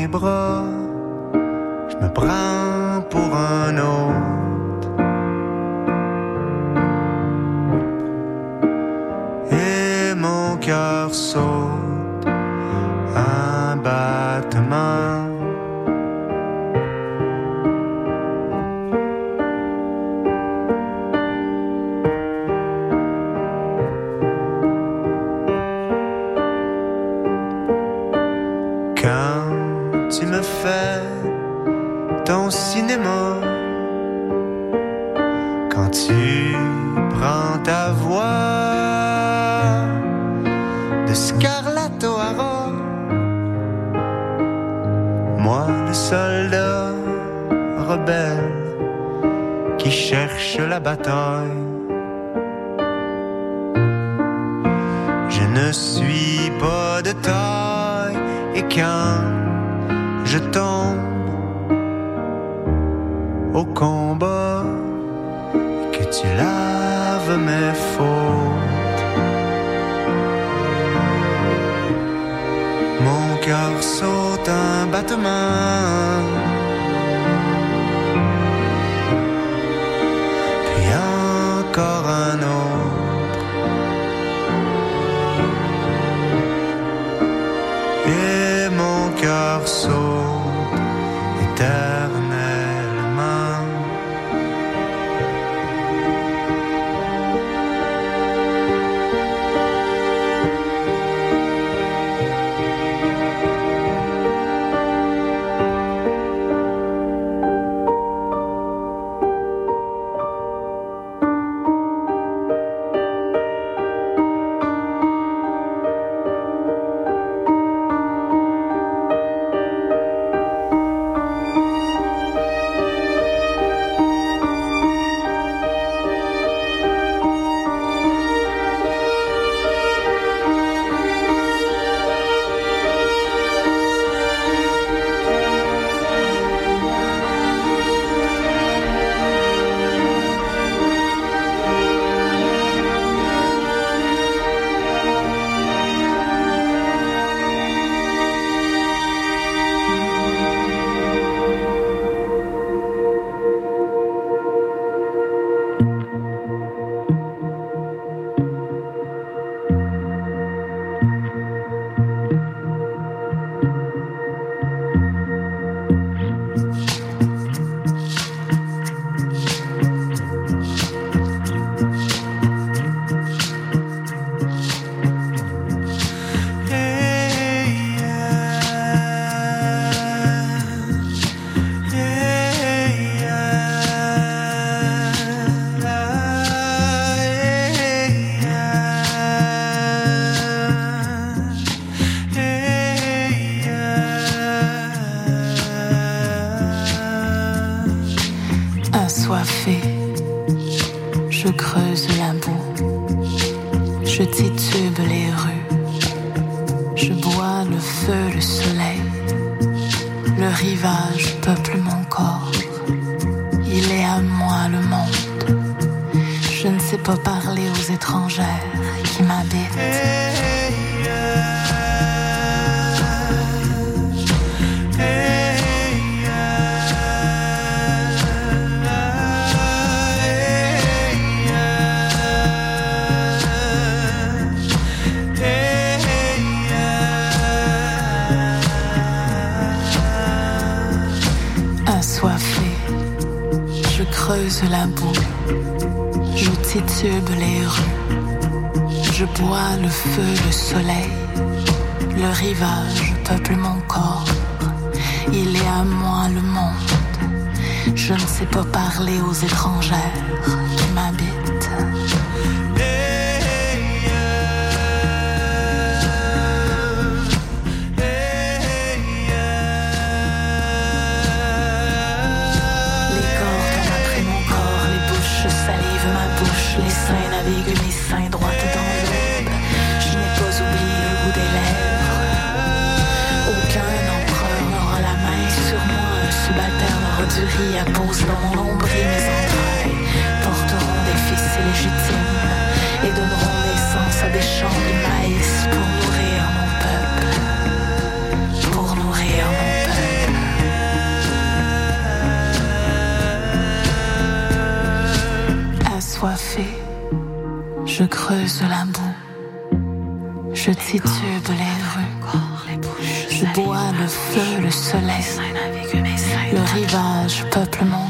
mes bras, je me prends bois, le feu, le soleil, le rivage peuple mon corps. Il est à moi le monde. Je ne sais pas parler aux étrangères qui m'habillent. menuiserie appose dans mon nombril mes entrailles porteront des fils illégitimes et donneront naissance à des champs de maïs pour nourrir mon peuple, pour nourrir mon peuple. Assoiffé, je creuse la boue, je titube les rues, je bois le feu, le soleil rivage, peuplement.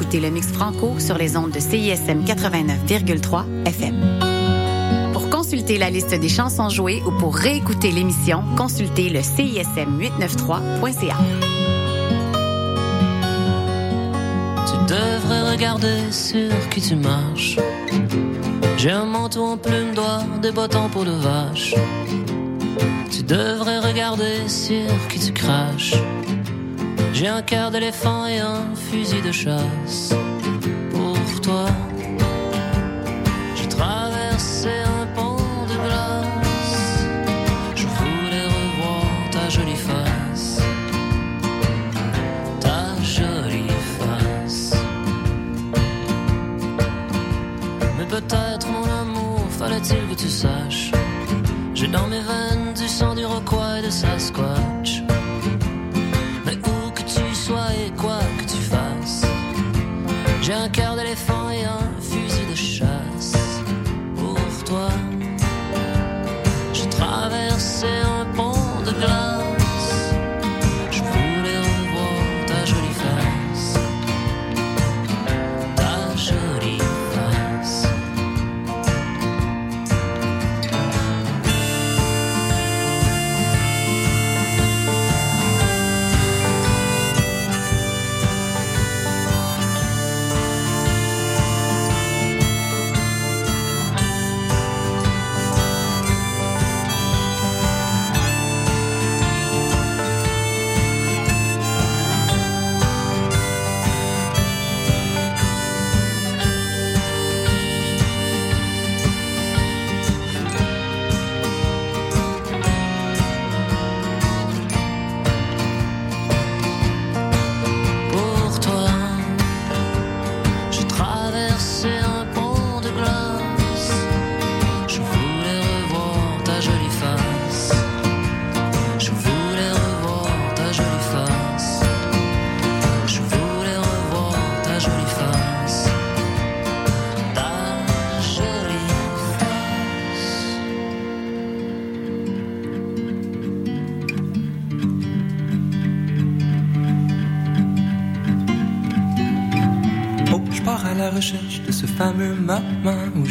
écoutez le Mix Franco sur les ondes de CISM 89,3 FM. Pour consulter la liste des chansons jouées ou pour réécouter l'émission, consultez le CISM893.ca. Tu devrais regarder sur qui tu marches. J'ai un manteau en plume d'oie, des bottes en peau de vache. Tu devrais regarder sur qui tu craches. J'ai un cœur d'éléphant et un fusil de chasse. Pour toi, j'ai traversé un pont de glace. Je voulais revoir ta jolie face. Ta jolie face. Mais peut-être, mon amour, fallait-il que tu saches. J'ai dans mes veines du sang du rocroi et de Sasquatch.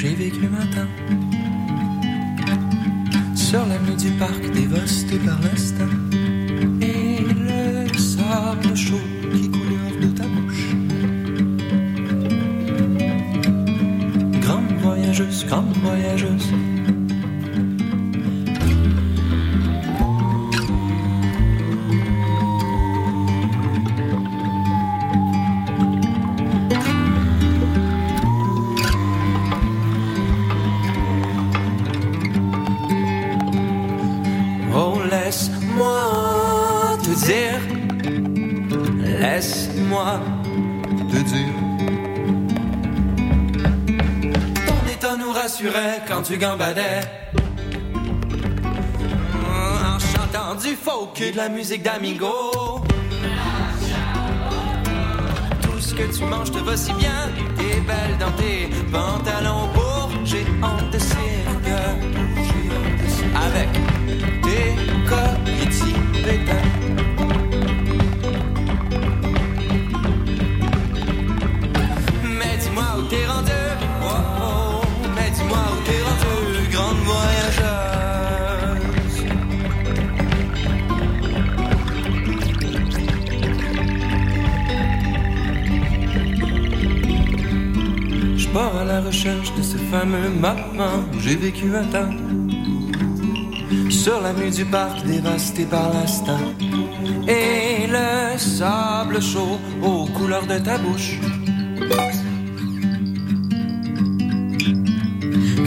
J'ai vécu temps. Sur l'avenue du parc dévasté par l'instant. Et le sable chaud qui coule hors de ta bouche. Grande voyageuse, grande voyageuse. En chantant du folk et de la musique d'Amigo. Tout ce que tu manges te va si bien. T'es belle dans tes pantalons pour géants de cirque. Avec tes coquilles pétales. Fameux moment où j'ai vécu un temps. Sur l'avenue du parc dévasté par l'instant. Et le sable chaud aux couleurs de ta bouche.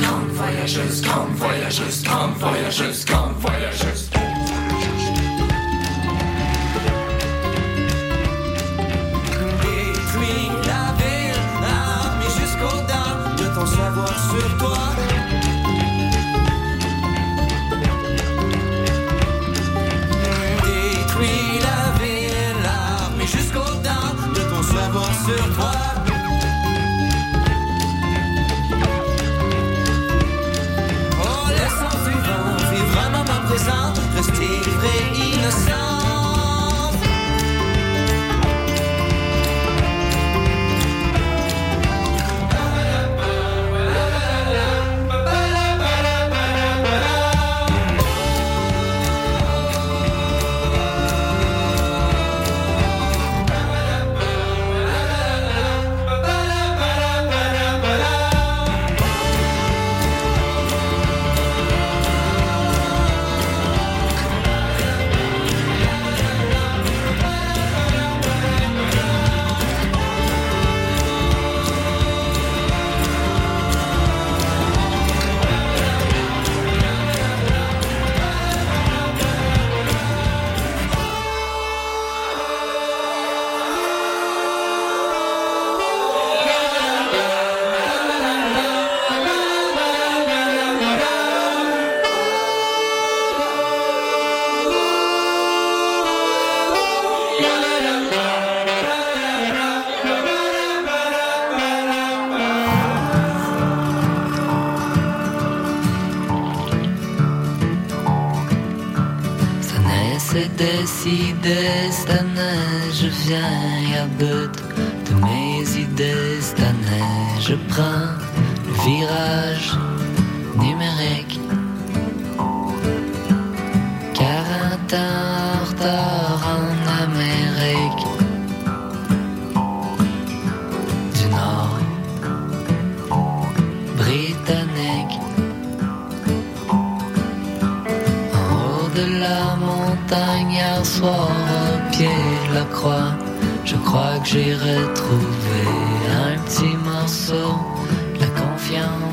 Grande voyageuse, grande voyageuse, grande voyageuse, grande voyageuse. je crois que j'irai trouver un petit morceau de la confiance.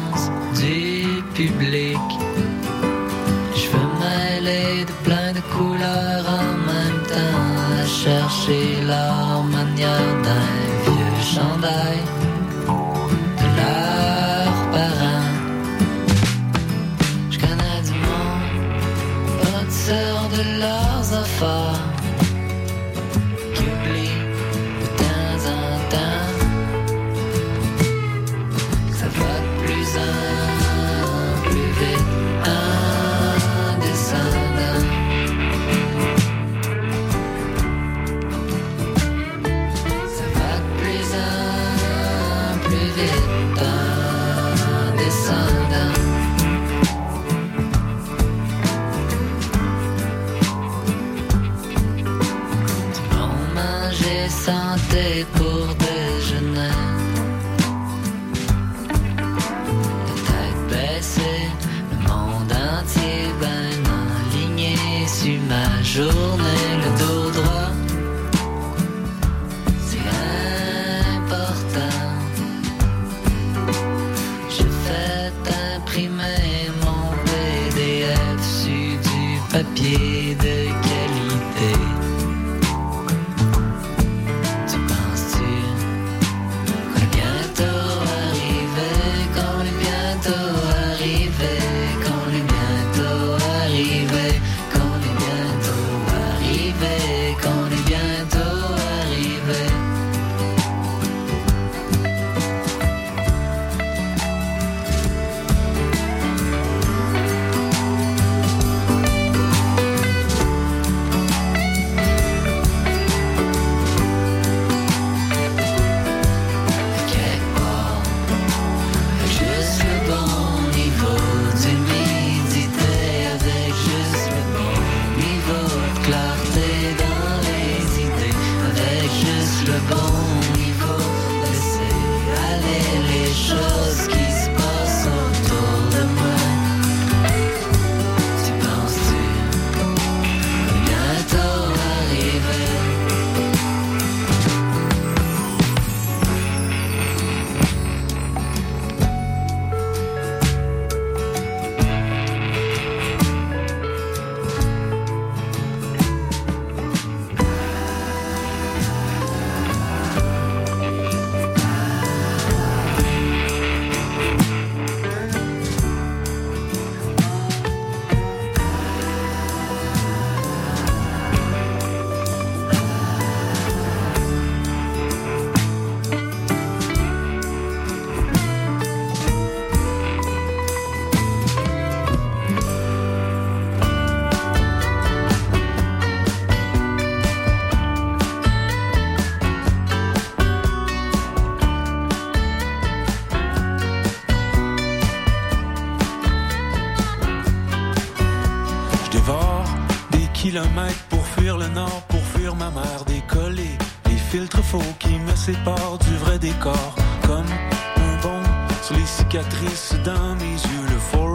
décoller les filtres faux qui me séparent du vrai décor. Comme un bon sur les cicatrices dans mes yeux, le faux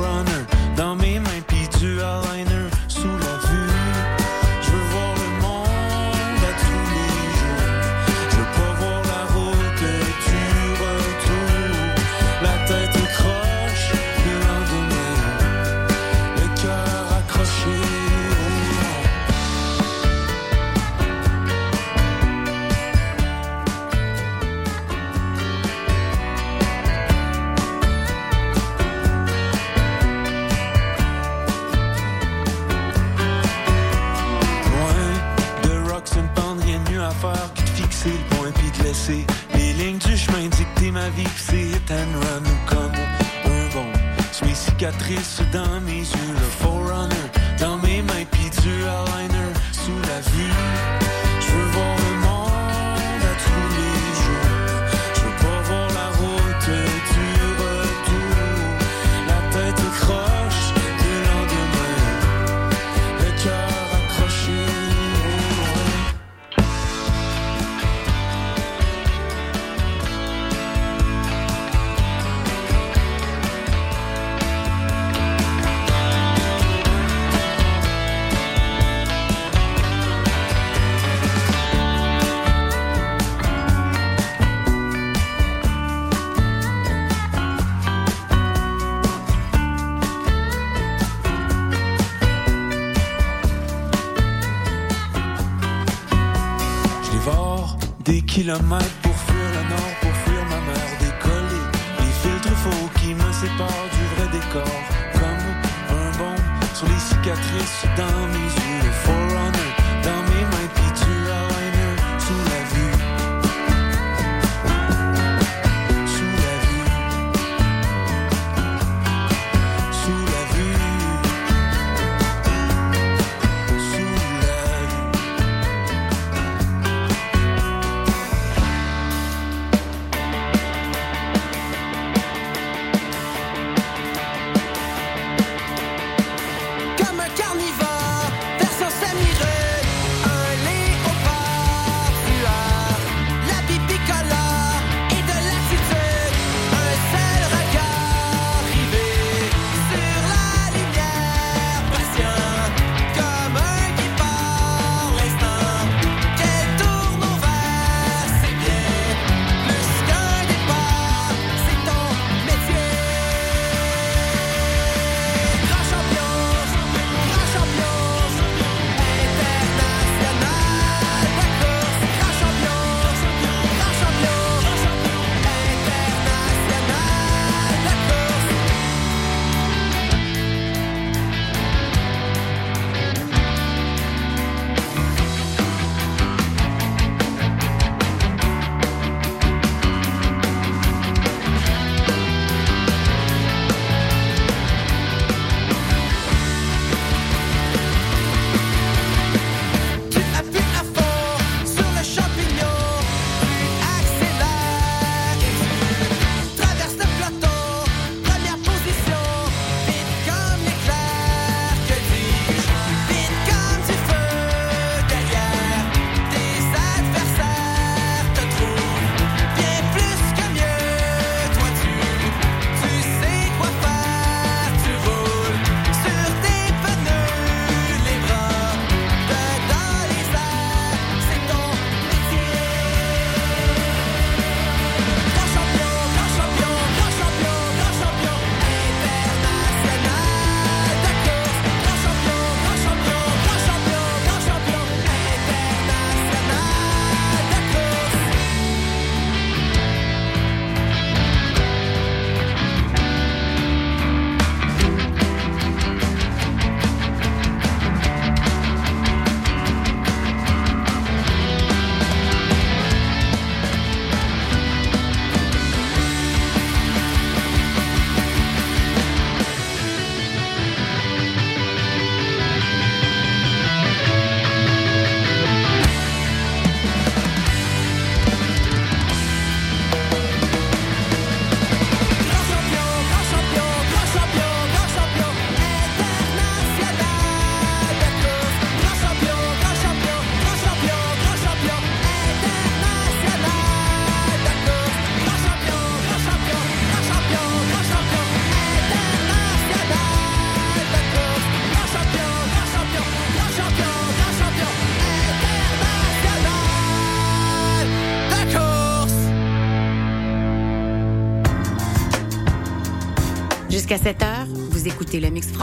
kilomètres pour fuir la Nord, pour fuir ma mère. Décoller les filtres faux qui me séparent du vrai décor. Comme un bombe sur les cicatrices dans mes yeux.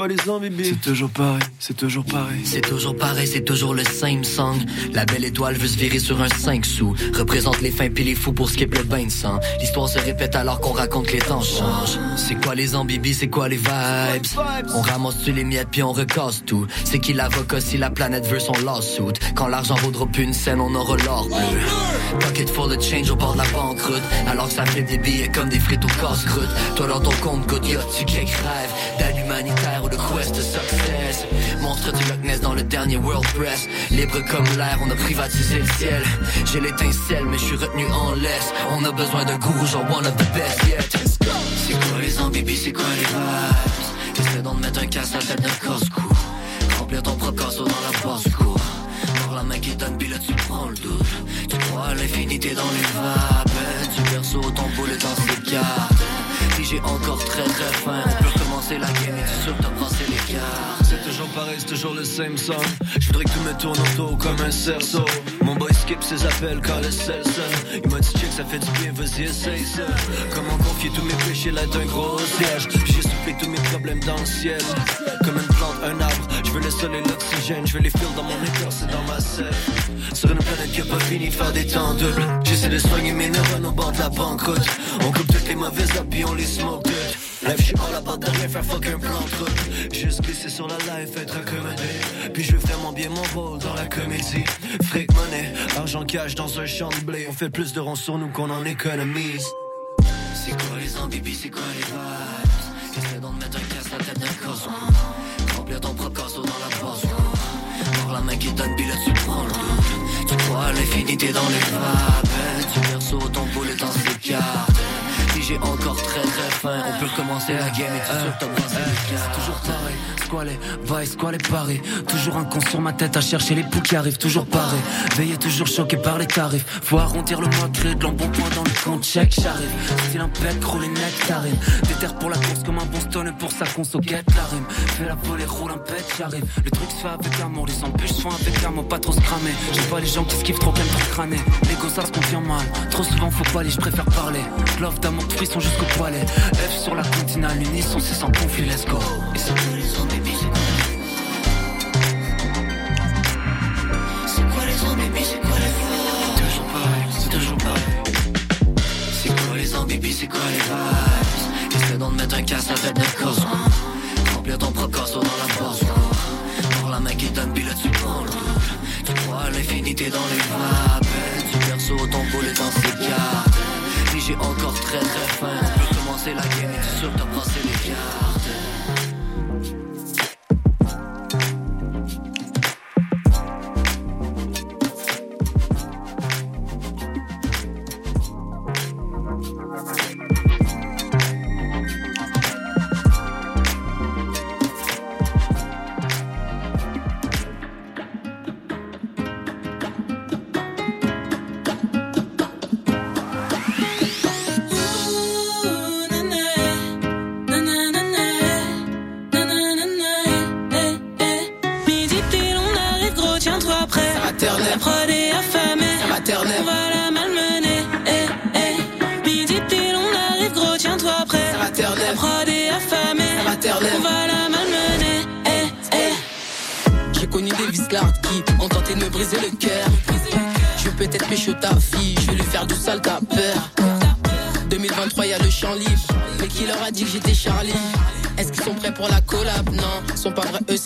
quoi les ans, bébé? C'est toujours pareil, c'est toujours pareil. C'est toujours pareil, c'est toujours le same song. La belle étoile veut se virer sur un 5 sous. Représente les fins pis les fous pour skip le bain de sang. L'histoire se répète alors qu'on raconte que les temps changent. C'est quoi les ambibis, c'est quoi les vibes? On ramasse-tu les miettes puis on recasse tout. C'est qui l'avocat si la planète veut son lawsuit? Quand l'argent vaudra plus une scène, on aura l'or bleu. Pocket full of change au bord de la banqueroute. Alors que ça fait des billets comme des frites au casse-croûte. Toi dans ton compte, good y'a tu quelques rêves D'aide humanitaire de quest to success. Monstre du Loch Ness dans le dernier World Press. Libre comme l'air, on a privatisé le ciel. J'ai l'étincelle, mais je suis retenu en laisse. On a besoin d'un gourou, genre one of the best yet. C'est quoi les ambibis, c'est quoi les vibes? Essaie donc de mettre un casse à la tête d'un casse-cou. Remplir ton propre casseau dans la basse-cour. Voir la main qui donne, puis là tu prends le double. Tu crois à l'infinité dans les vapes. Du berceau, ton boulet dans ses cartes. J'ai encore très très faim, on peut recommencer la game et tu sûr que t'as les cartes. C'est toujours pareil, c'est toujours le same song. Je voudrais que tout me tourne autour comme un cerceau. Mon boy skip ses appels quand le sel. Il m'a dit check, ça fait du bien, vas-y, essaye ça. Comment confier tous mes péchés là d'un gros siège. J'ai soufflé tous mes problèmes dans le ciel. Comme une plante, un arbre. Je veux le soleil, l'oxygène. Je veux les fils dans mon écorce c'est dans ma selle. Sur une planète qui a pas fini de faire des temps doubles. J'essaie de soigner mes neurones au bord de la banqueroute. On coupe toutes les mauvaises habits, on les smoke good. Life, je suis all about de rien faire fuck un plan route. Juste glisser sur la life, être accommodé. Puis je veux vraiment bien mon rôle dans la comédie. Fric monnaie, argent cash dans un champ de blé. On fait plus de ronds sur nous qu'on en économise. C'est quoi les ambibis, c'est quoi les vibes? Essaie donc de mettre un casse la tête d'un casse Ton dans la Voir la main qui donne, là tu prends le Tu crois à l'infinité dans les vapes Du berceau, ton boulet dans ses cartes Si j'ai encore très très faim On peut recommencer la game et tu sûr que cartes toujours. Squalé, va et squalé paré. Toujours un con sur ma tête à chercher les poux qui arrivent, toujours paré. Veillé, toujours choqué par les tarifs. Faut arrondir le mois, créer de l'embonpoint dans le compte check, j'arrive. Style impec, rouler nectarine. Déterre pour la course comme un bon stone pour sa conso, guette la rime. Fais la volée, roule un pet, j'arrive. Le truc se fait avec amour, les embûches se font avec amour, pas trop se cramer. J'aime pas les gens qui skiffent trop, qu'aiment trop crâner. Les ça se confie mal. Trop souvent, faut pas aller, je préfère parler. Love d'amour, de frisson jusqu'au poilet. F sur la continale, l'unisson, c'est sans conflit, let's go. Et c'est quoi les vibes? Essaie donc de mettre un casse à la tête d'un casse Remplir ton propre casseau dans la basse Voir la main qui donne, puis là tu prends le Tu crois l'infinité dans les vapes Du berceau, ton boulet dans ses cartes Si j'ai encore très très faim. On peut commencer la et tu sûr que t'as passé les cartes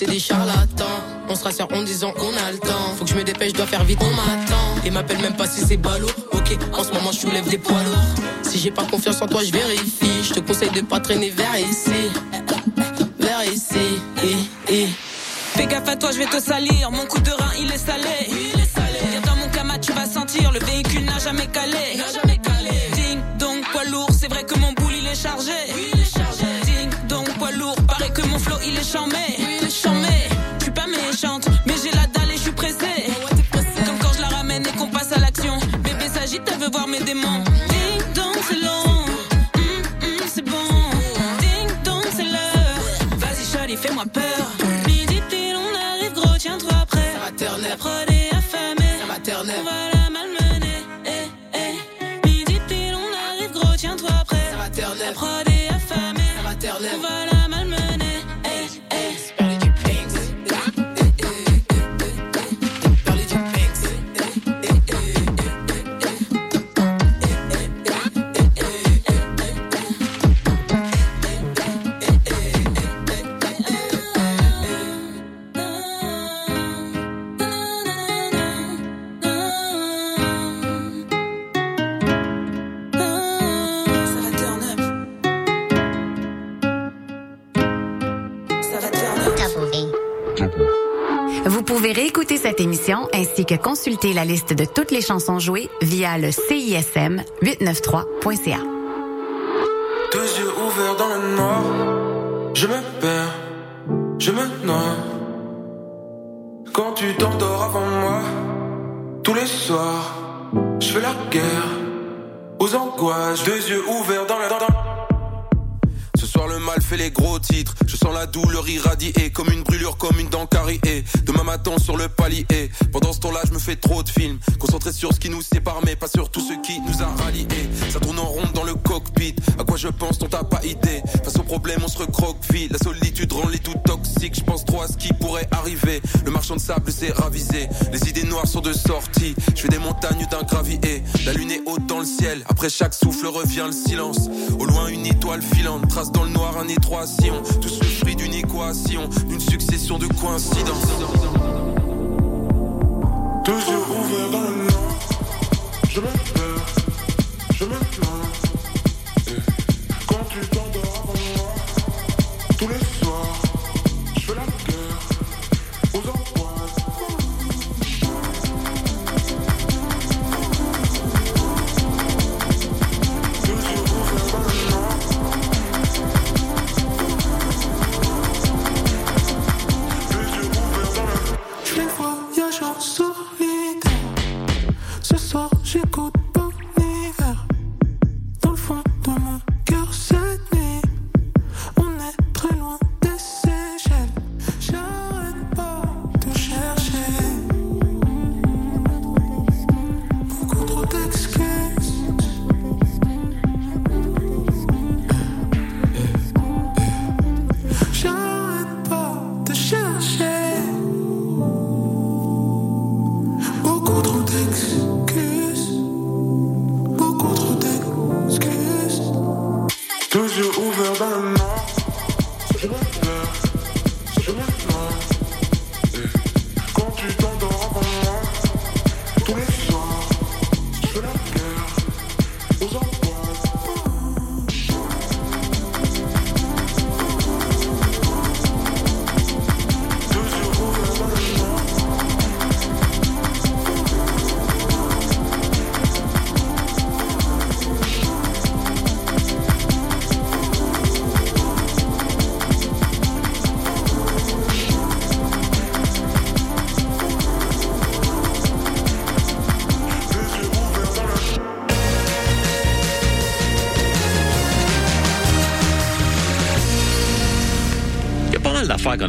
c'est des charlatans. On se rassure en disant qu'on a le temps. Faut que je me dépêche, je dois faire vite, on m'attend. Et m'appelle même pas si c'est ballot. Ok, en ce moment je soulève des poids lourds. Si j'ai pas confiance en toi, je vérifie. Je te conseille de pas traîner vers ici. Vers ici. Eh. Fais gaffe à toi, je vais te salir. Mon coup de rein, il est salé. Viens dans mon camat, tu vas sentir. Le véhicule n'a jamais calé. Ding donc poids lourd, c'est vrai que mon boule il est chargé. Ding donc poids lourd, paraît que mon flow il est charmé. Que consulter la liste de toutes les chansons jouées via le CISM 893.ca. Deux yeux ouverts dans le noir, je me perds, je me noie. Quand tu t'endors avant moi, tous les soirs, je fais la guerre aux angoisses. Deux yeux ouverts dans le. Ce soir le mal fait les gros titres sens la douleur irradier Comme une brûlure, comme une dent carriée Demain matin sur le palier. Pendant ce temps-là je me fais trop de films. Concentré sur ce qui nous sépare Mais pas sur tout ce qui nous a ralliés. Ça tourne en rond dans le cockpit. À quoi je pense dont t'as pas idée. Face aux problèmes on se recroqueville. La solitude rend les tout toxiques. Je pense trop à ce qui pourrait arriver. Le marchand de sable s'est ravisé. Les idées noires sont de sortie. Je fais des montagnes d'un gravier. La lune est haute dans le ciel. Après chaque souffle revient le silence. Au loin une étoile filante. Trace dans le noir un étroit sillon. Tout d'une équation D'une succession de coïncidences. Toujours ouvert dans le Je me perds Je me plains Quand tu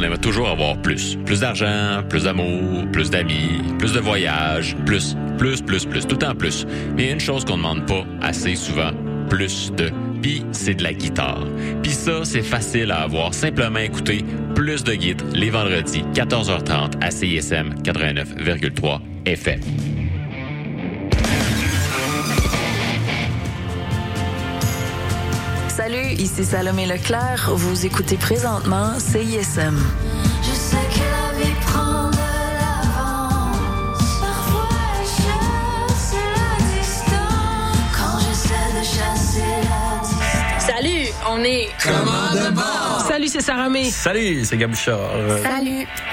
aimerait toujours avoir plus. Plus d'argent, plus d'amour, plus d'amis, plus de voyages, plus, plus, plus, plus, tout temps plus. Mais une chose qu'on ne demande pas assez souvent, plus de. Puis c'est de la guitare. Puis ça, c'est facile à avoir. Simplement écouter plus de guides les vendredis, 14h30 à CISM 89,3 FM. Ici Salomé Leclerc. Vous écoutez présentement CISM. Je sais que la vie prend de l'avance. Parfois elle chasse la distance. Quand j'essaie de chasser la distance. Salut, on est Commande bord. Salut, c'est Sarah May. Salut, c'est Gabouchard. Salut,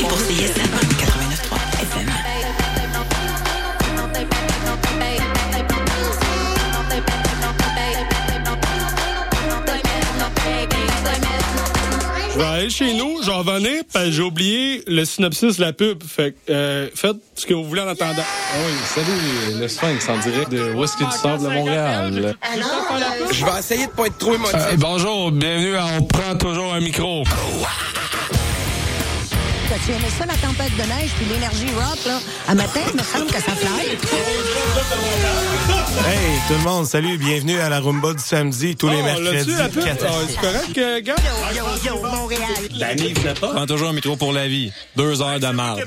Pour CISM 89.3 FM. Je vais aller chez nous, j'en venais, parce que j'ai oublié le synopsis de la pub. Fait que, euh, faites ce que vous voulez en attendant. Oui, salut, le Sphinx en direct de Whisky du Sable de Montréal. Je vais essayer de pas être trop émotif. Euh, bonjour, bienvenue à On prend toujours un micro. Tu aimais ça, la tempête de neige, puis l'énergie rock, là? À matin, il me semble que ça fly. Hey, tout le monde, salut, bienvenue à la Rumba du samedi, tous les Oh, mercredis. Ah, c'est correct, euh, gars? Yo, yo, Montréal. Danny, venait pas. Prends toujours un métro pour la vie. Deux heures de marde.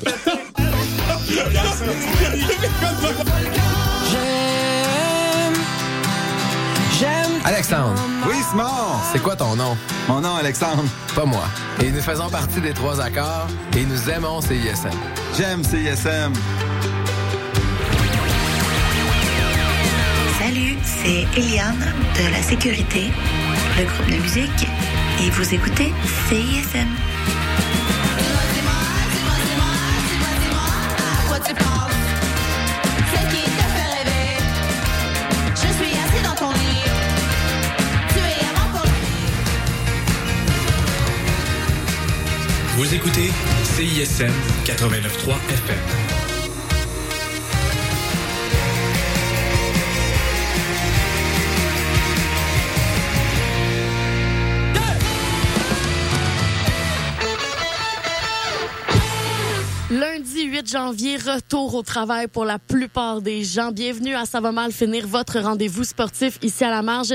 Alexandre. Oui, Simon. C'est quoi ton nom? Mon nom, Alexandre. Pas moi. Et nous faisons partie des trois accords et nous aimons CISM. J'aime CISM. Salut, c'est Eliane de la sécurité, le groupe de musique, et vous écoutez CISM. Vous écoutez CISM 89.3 FM. Lundi 8 janvier, retour au travail pour la plupart des gens. Bienvenue à Ça va mal finir, votre rendez-vous sportif ici à la marge.